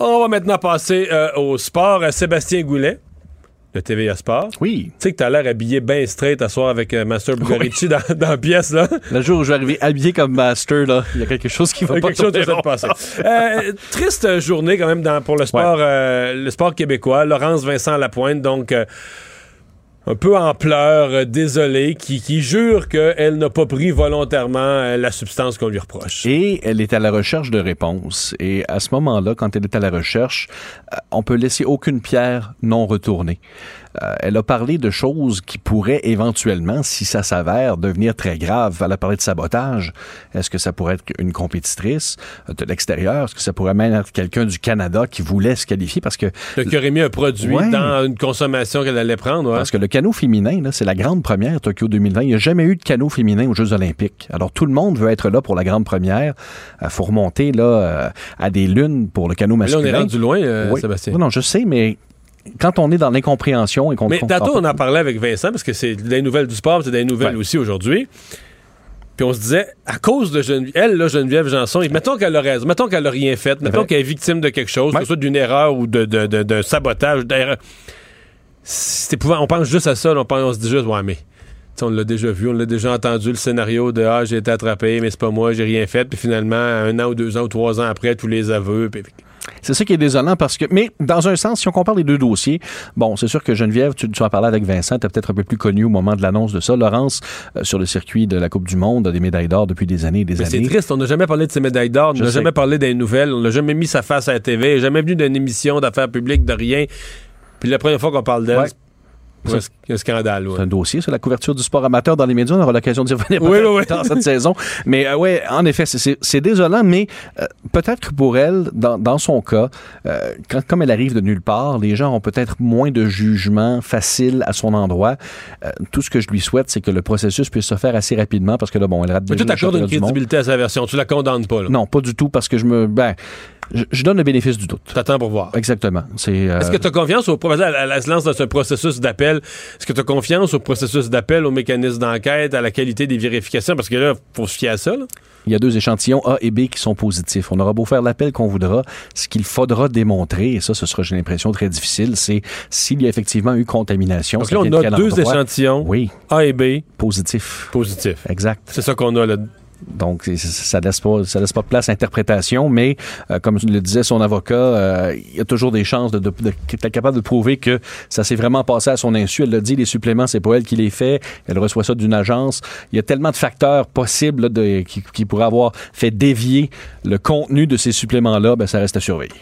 On va maintenant passer euh, au sport. Sébastien Goulet de TVA Sport. Oui. Tu sais que t'as l'air habillé bien straight à soir avec euh, Master Bugarici dans, dans la pièce, là. Le jour où je vais arriver habillé comme Master, là, il y a quelque chose qui va pas quelque chose qui va passer. Euh, triste journée quand même dans, pour le sport, euh, le sport québécois. Laurence Vincent Lapointe, donc euh, un peu en pleurs, euh, désolée, qui, qui jure qu'elle n'a pas pris volontairement euh, la substance qu'on lui reproche. Et elle est à la recherche de réponses. Et à ce moment-là, quand elle est à la recherche, euh, on peut laisser aucune pierre non retournée. Euh, elle a parlé de choses qui pourraient éventuellement, si ça s'avère, devenir très grave. Elle a parlé de sabotage. Est-ce que ça pourrait être une compétitrice euh, de l'extérieur? Est-ce que ça pourrait même être quelqu'un du Canada qui voulait se qualifier? Parce que Donc, qui aurait mis un produit Ouais. dans une consommation qu'elle allait prendre. ouais. Parce que le canot féminin, c'est la grande première Tokyo 2020. Il n'y a jamais eu de canot féminin aux Jeux olympiques. Alors tout le monde veut être là pour la grande première. Il faut remonter là, euh, à des lunes pour le canot Mais là, masculin. on est rendu loin, euh, Oui. Sébastien. Non, non, je sais, mais quand on est dans l'incompréhension et qu'on Mais tantôt, on en parlait avec Vincent, parce que c'est des nouvelles du sport, c'est des nouvelles Ouais. aussi aujourd'hui. Puis on se disait, à cause de Geneviève, elle, là, Geneviève Janson, et mettons qu'elle a raison, mettons qu'elle a rien fait, mettons qu'elle est victime de quelque chose, Ouais. que ce soit d'une erreur ou de, de, de, de sabotage, d'erreur. On pense juste à ça, on, pense, on se dit juste, ouais, mais. On l'a déjà vu, on l'a déjà entendu, le scénario de Ah, j'ai été attrapé, mais c'est pas moi, j'ai rien fait. Puis finalement, un an ou deux ans ou trois ans après, tous les aveux. Puis... C'est ça qui est désolant parce que, mais dans un sens, si on compare les deux dossiers, bon, c'est sûr que Geneviève, tu, tu en parlais avec Vincent, t'es peut-être un peu plus connu au moment de l'annonce de ça. Laurence, euh, sur le circuit de la Coupe du Monde, a des médailles d'or depuis des années et des Mais c'est années. triste, on n'a jamais parlé de ses médailles d'or, on n'a jamais parlé des nouvelles, on n'a jamais mis sa face à la TV, jamais venu d'une émission d'affaires publiques, de rien. Puis la première fois qu'on parle d'elle, Ouais. C'est un, sc- un scandale. ouais. C'est un dossier sur la couverture du sport amateur dans les médias. On aura l'occasion d'y revenir Oui, oui, oui. dans cette saison. Mais euh, ouais, en effet, c'est- c'est c'est désolant, mais euh, peut-être que pour elle, dans, dans son cas, euh, quand, comme elle arrive de nulle part, les gens ont peut-être moins de jugement facile à son endroit. Euh, tout ce que je lui souhaite, c'est que le processus puisse se faire assez rapidement parce que là, bon, elle rate Mais tu t'accordes une crédibilité à sa version, tu la condamnes pas. Là. Non, pas du tout parce que je me... Ben, je, je donne le bénéfice du doute. T'attends pour voir. Exactement. C'est... euh, Est-ce que tu as confiance au processus, elle, elle se lance dans un processus d'appel, est-ce que tu as confiance au processus d'appel, au mécanisme d'enquête, à la qualité des vérifications? Parce que là, faut se fier à ça. Là. Il y a deux échantillons A et B qui sont positifs. On aura beau faire l'appel qu'on voudra, ce qu'il faudra démontrer, et ça, ce sera, j'ai l'impression, très difficile, c'est s'il y a effectivement eu contamination. Donc là, on a deux endroit. échantillons, Oui, A et B, positifs. positifs. Exact. C'est ça qu'on a là. Donc, ça laisse pas, ça laisse pas de place à interprétation, mais euh, comme le disait son avocat, euh, il y a toujours des chances de, de, d'être capable de prouver que ça s'est vraiment passé à son insu. Elle l'a dit, les suppléments, c'est pas elle qui les fait. Elle reçoit ça d'une agence. Il y a tellement de facteurs possibles qui, qui pourraient avoir fait dévier le contenu de ces suppléments-là. Ben, ça reste à surveiller.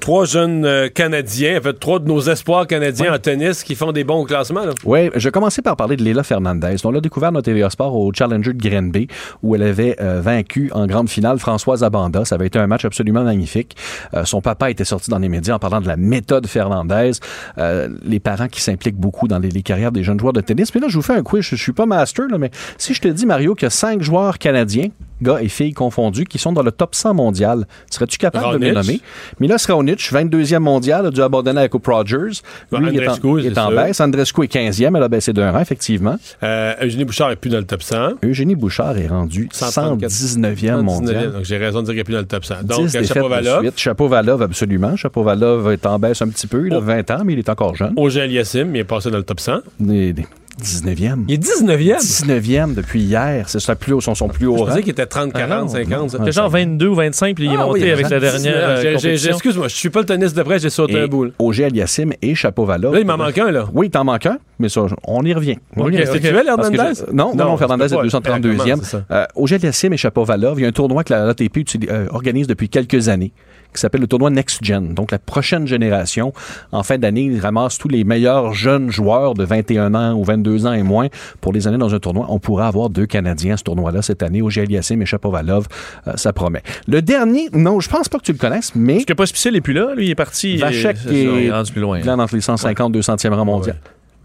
Trois jeunes euh, Canadiens, en fait, trois de nos espoirs canadiens en tennis qui font des bons classements. Oui, je vais commencer par parler de Léla Fernandez. On l'a découvert dans TVA Sport au Challenger de Grenby, où elle avait euh, vaincu en grande finale Françoise Abanda. Ça avait été un match absolument magnifique. Euh, son papa était sorti dans les médias en parlant de la méthode Fernandez. Les parents qui s'impliquent beaucoup dans les, les carrières des jeunes joueurs de tennis. Mais là, je vous fais un quiz. Je, je suis pas master, là, mais si je te dis, Mario, qu'il y a cinq joueurs canadiens, gars et filles confondus, qui sont dans le top 100 mondial, serais-tu capable de les nommer? Milos Raonic, 22e mondial, a dû abandonner avec Rogers. Bon, Lui, il est en, il est en baisse. Andrescu est 15e, elle a baissé d'un rang, effectivement. Euh, Eugénie Bouchard n'est plus dans le top 100. Eugénie Bouchard est rendue 134. 119e mondial. Donc j'ai raison de dire qu'elle n'est plus dans le top 100. 10 Donc, Chapovalov. Chapovalov, absolument. Chapovalov est en baisse un petit peu. Il a Oh. 20 ans, mais il est encore jeune. Auger Aliassime, il est passé dans le top 100. Il est 19e. Il est 19e. 19e depuis hier. C'est sa plus haut, son, son plus haut Je pensais qu'il était 30, Ah 40, non, 50. non. ça. Ah, C'était genre 22 ou 25, puis il est Ah monté oui, avec la dernière 19. euh, J'ai- j'ai- j'ai- compétition. Excuse-moi, je suis pas le tennis de près, j'ai sauté Et un boule. Auger Aliassime et Chapovalov. Là, il m'en manque un, là. Oui, il t'en manque un, mais ça, on y revient. On y Ok, revient. c'est actuel, Parce que Hernandez? je- non, non, non, Fernandez c'est est pas- 232e. c'est ça. Euh, Auger Aliassime et Chapovalov, il y a un tournoi que la ATP euh, organise depuis quelques années qui s'appelle le tournoi Next Gen. Donc, la prochaine génération, en fin d'année, il ramasse tous les meilleurs jeunes joueurs de 21 ans ou 22 ans et moins pour les années dans un tournoi. On pourrait avoir deux Canadiens à ce tournoi-là cette année, Ogier Aliassime et Chapovalov. Euh, ça promet. Le dernier, non, je pense pas que tu le connaisses, mais... Parce que Pospisil n'est plus là, lui, il est parti. Vachek euh, est, il est rendu plus loin. Là, entre les 150 200e rang mondial.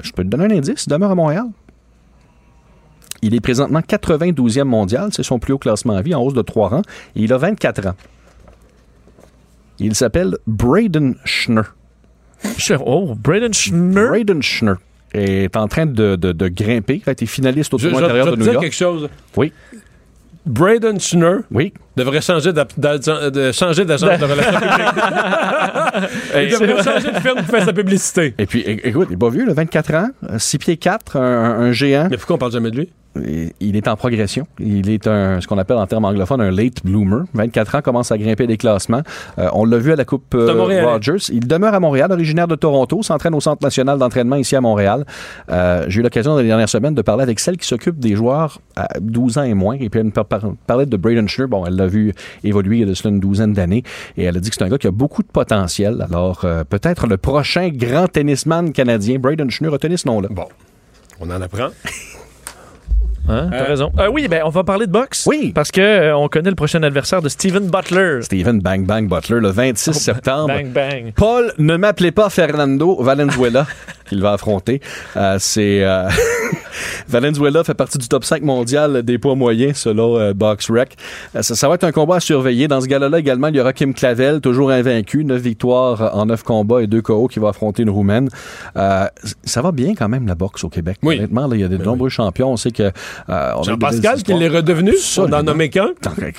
Je peux te donner un indice, il demeure à Montréal. Il est présentement 92e mondial, c'est son plus haut classement à vie, en hausse de 3 rangs, et il a 24 ans. Il s'appelle Braden Schner. Oh, Braden Schner. Braden Schner est en train de, de, de grimper. Il a été finaliste au tournoi intérieur je de New dire York. quelque chose. Oui, Braden Schner oui. devrait changer d'agent de, changer de relations publiques. Il devrait changer de firme pour faire sa publicité. Et puis, écoute, il est pas vieux, là, 24 ans, 6 pieds 4, un, un géant. Mais pourquoi on parle jamais de lui? Il est en progression. Il est un, ce qu'on appelle en termes anglophones un late bloomer. 24 ans, commence à grimper des classements. Euh, on l'a vu à la Coupe euh. Rogers. Il demeure à Montréal, originaire de Toronto, s'entraîne au Centre national d'entraînement ici à Montréal. Euh, J'ai eu l'occasion dans les dernières semaines de parler avec celle qui s'occupe des joueurs à 12 ans et moins. Et puis elle me par- par- parlait de Braden Schnur. Bon, elle l'a vu évoluer il y a de cela une douzaine d'années. Et elle a dit que c'est un gars qui a beaucoup de potentiel. Alors, euh, peut-être le prochain grand tennisman canadien. Braden Schnur a tenu ce nom-là. Bon, on en apprend. Hein, T'as Euh, raison. Ah oui, ben, on va parler de boxe. Oui. Parce que euh, on connaît le prochain adversaire de Steven Butler. Steven Bang Bang Butler, le 26 septembre. Bang, bang. Paul, ne m'appelez pas Fernando Valenzuela, qu'il va affronter. Euh, c'est euh, Valenzuela fait partie du top 5 mondial des poids moyens selon euh, BoxRec. Euh, ça, ça va être un combat à surveiller. Dans ce gala-là également, il y aura Kim Clavel, toujours invaincu, 9 victoires en 9 combats et 2 KO qui va affronter une Roumaine. Euh, ça va bien quand même la boxe au Québec. Oui. Honnêtement, là, il y a de Ben nombreux champions. On sait que euh, Jean-Pascal, qui l'est redevenu, on Absolument. en nommé qu'un.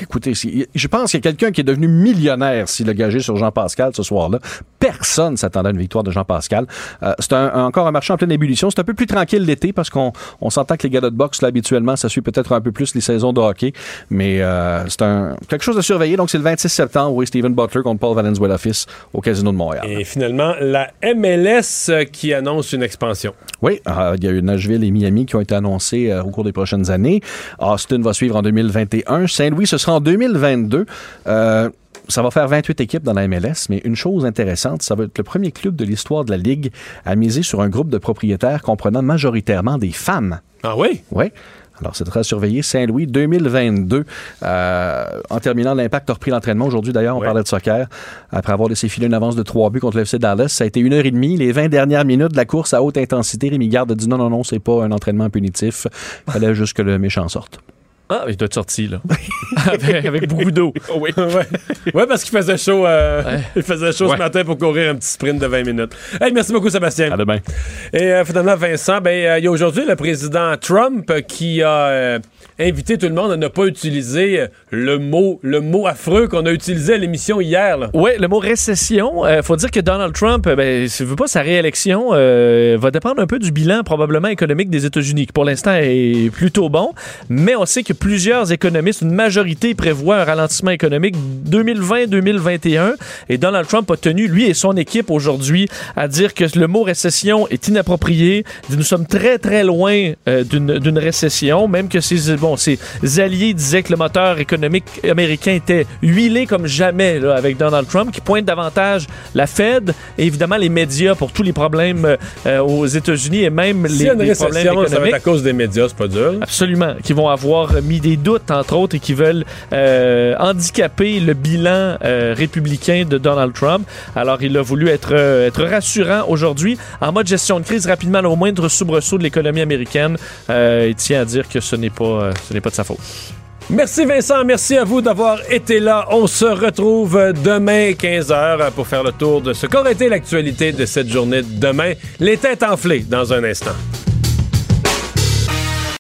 Écoutez, je pense qu'il y a quelqu'un qui est devenu millionnaire s'il a gagé sur Jean-Pascal ce soir-là. Personne s'attendait à une victoire de Jean-Pascal. Euh, c'est un- encore un marché en pleine ébullition. C'est un peu plus tranquille l'été parce qu'on on s'entend que les galas de boxe, là, habituellement, ça suit peut-être un peu plus les saisons de hockey. Mais euh, c'est un, quelque chose à surveiller. Donc, c'est le 26 septembre. Oui, Steven Butler contre Paul Valenzuela fils au Casino de Montréal. Et finalement, la MLS euh, qui annonce une expansion. Oui, euh, il y a eu Nashville et Miami qui ont été annoncés euh, au cours des prochaines années. Austin va suivre en 2021. Saint-Louis, ce sera en 2022. Ça va faire 28 équipes dans la MLS, mais une chose intéressante, ça va être le premier club de l'histoire de la Ligue à miser sur un groupe de propriétaires comprenant majoritairement des femmes. Ah oui? Oui. Alors, c'est très surveillé. Saint-Louis 2022. Euh, en terminant, l'Impact a repris l'entraînement. Aujourd'hui, d'ailleurs, on Ouais. parlait de soccer. Après avoir laissé filer une avance de 3 buts contre le FC Dallas, ça a été une heure et demie. Les 20 dernières minutes de la course à haute intensité, Rémi Garde a dit non, non, non, c'est pas un entraînement punitif. Il fallait juste que le méchant sorte. Ah, il doit être sorti, là. avec, avec beaucoup d'eau. oui. ouais. Ouais, parce qu'il faisait chaud, euh, Ouais. il faisait chaud Ouais. ce matin pour courir un petit sprint de 20 minutes. Hey, merci beaucoup, Sébastien. À demain. Et euh, finalement, Vincent, ben, euh, il y a aujourd'hui le président Trump qui a euh, invité tout le monde à ne pas utiliser euh, le mot, le mot affreux qu'on a utilisé à l'émission hier. Oui, le mot récession. Il faut dire que Donald Trump, euh, ben, s'il veut pas sa réélection, euh, va dépendre un peu du bilan probablement économique des États-Unis, qui pour l'instant est plutôt bon. Mais on sait que plusieurs économistes, une majorité prévoit un ralentissement économique 2020-2021. Et Donald Trump a tenu, lui et son équipe aujourd'hui, à dire que le mot récession est inapproprié. Nous sommes très, très loin euh, d'une récession, même que ses, bon, ses alliés disaient que le moteur économique américain était huilé comme jamais là, avec Donald Trump, qui pointe davantage la Fed et évidemment les médias pour tous les problèmes euh, aux États-Unis et même S'il les, les problèmes récession, ça va économiques. être à cause des médias, c'est pas dur. Absolument, qui vont avoir mis des doutes, entre autres, et qui veulent euh, handicaper le bilan euh, républicain de Donald Trump. Alors, il a voulu être, être rassurant aujourd'hui, en mode gestion de crise, rapidement, là, au moindre soubresaut de l'économie américaine. Il tient à dire que ce n'est pas, ce n'est pas de sa faute. Merci Vincent, merci à vous d'avoir été là. On se retrouve demain 15h pour faire le tour de ce qu'aurait été l'actualité de cette journée de demain. Les têtes enflées dans un instant.